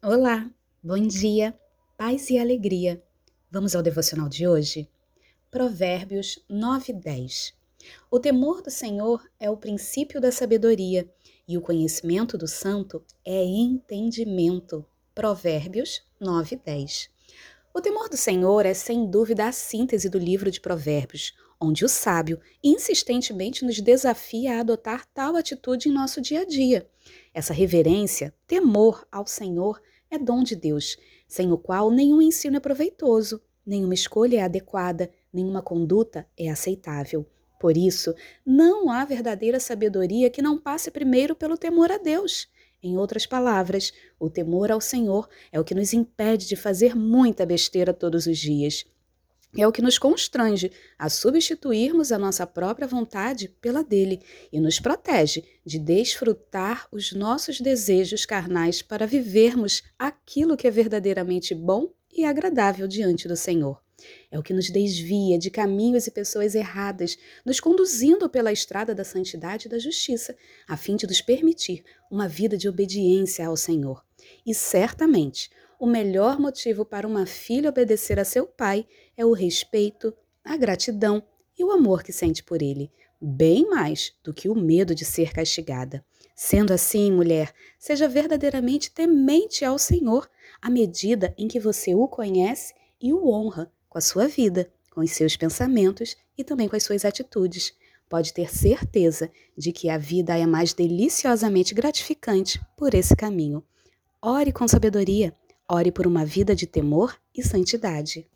Olá, bom dia, paz e alegria. Vamos ao devocional de hoje? Provérbios 9, 10. O temor do Senhor é o princípio da sabedoria, e o conhecimento do santo é entendimento. Provérbios 9, 10. O temor do Senhor é sem dúvida a síntese do livro de Provérbios, onde o sábio insistentemente nos desafia a adotar tal atitude em nosso dia a dia. Essa reverência, temor ao Senhor, é dom de Deus, sem o qual nenhum ensino é proveitoso, nenhuma escolha é adequada, nenhuma conduta é aceitável. Por isso, não há verdadeira sabedoria que não passe primeiro pelo temor a Deus. Em outras palavras, o temor ao Senhor é o que nos impede de fazer muita besteira todos os dias. É o que nos constrange a substituirmos a nossa própria vontade pela dele e nos protege de desfrutar os nossos desejos carnais para vivermos aquilo que é verdadeiramente bom e agradável diante do Senhor. É o que nos desvia de caminhos e pessoas erradas, nos conduzindo pela estrada da santidade e da justiça, a fim de nos permitir uma vida de obediência ao Senhor. E certamente, o melhor motivo para uma filha obedecer a seu pai é o respeito, a gratidão e o amor que sente por ele, bem mais do que o medo de ser castigada. Sendo assim, mulher, seja verdadeiramente temente ao Senhor à medida em que você o conhece e o honra com a sua vida, com os seus pensamentos e também com as suas atitudes. Pode ter certeza de que a vida é mais deliciosamente gratificante por esse caminho. Ore com sabedoria. Ore por uma vida de temor e santidade.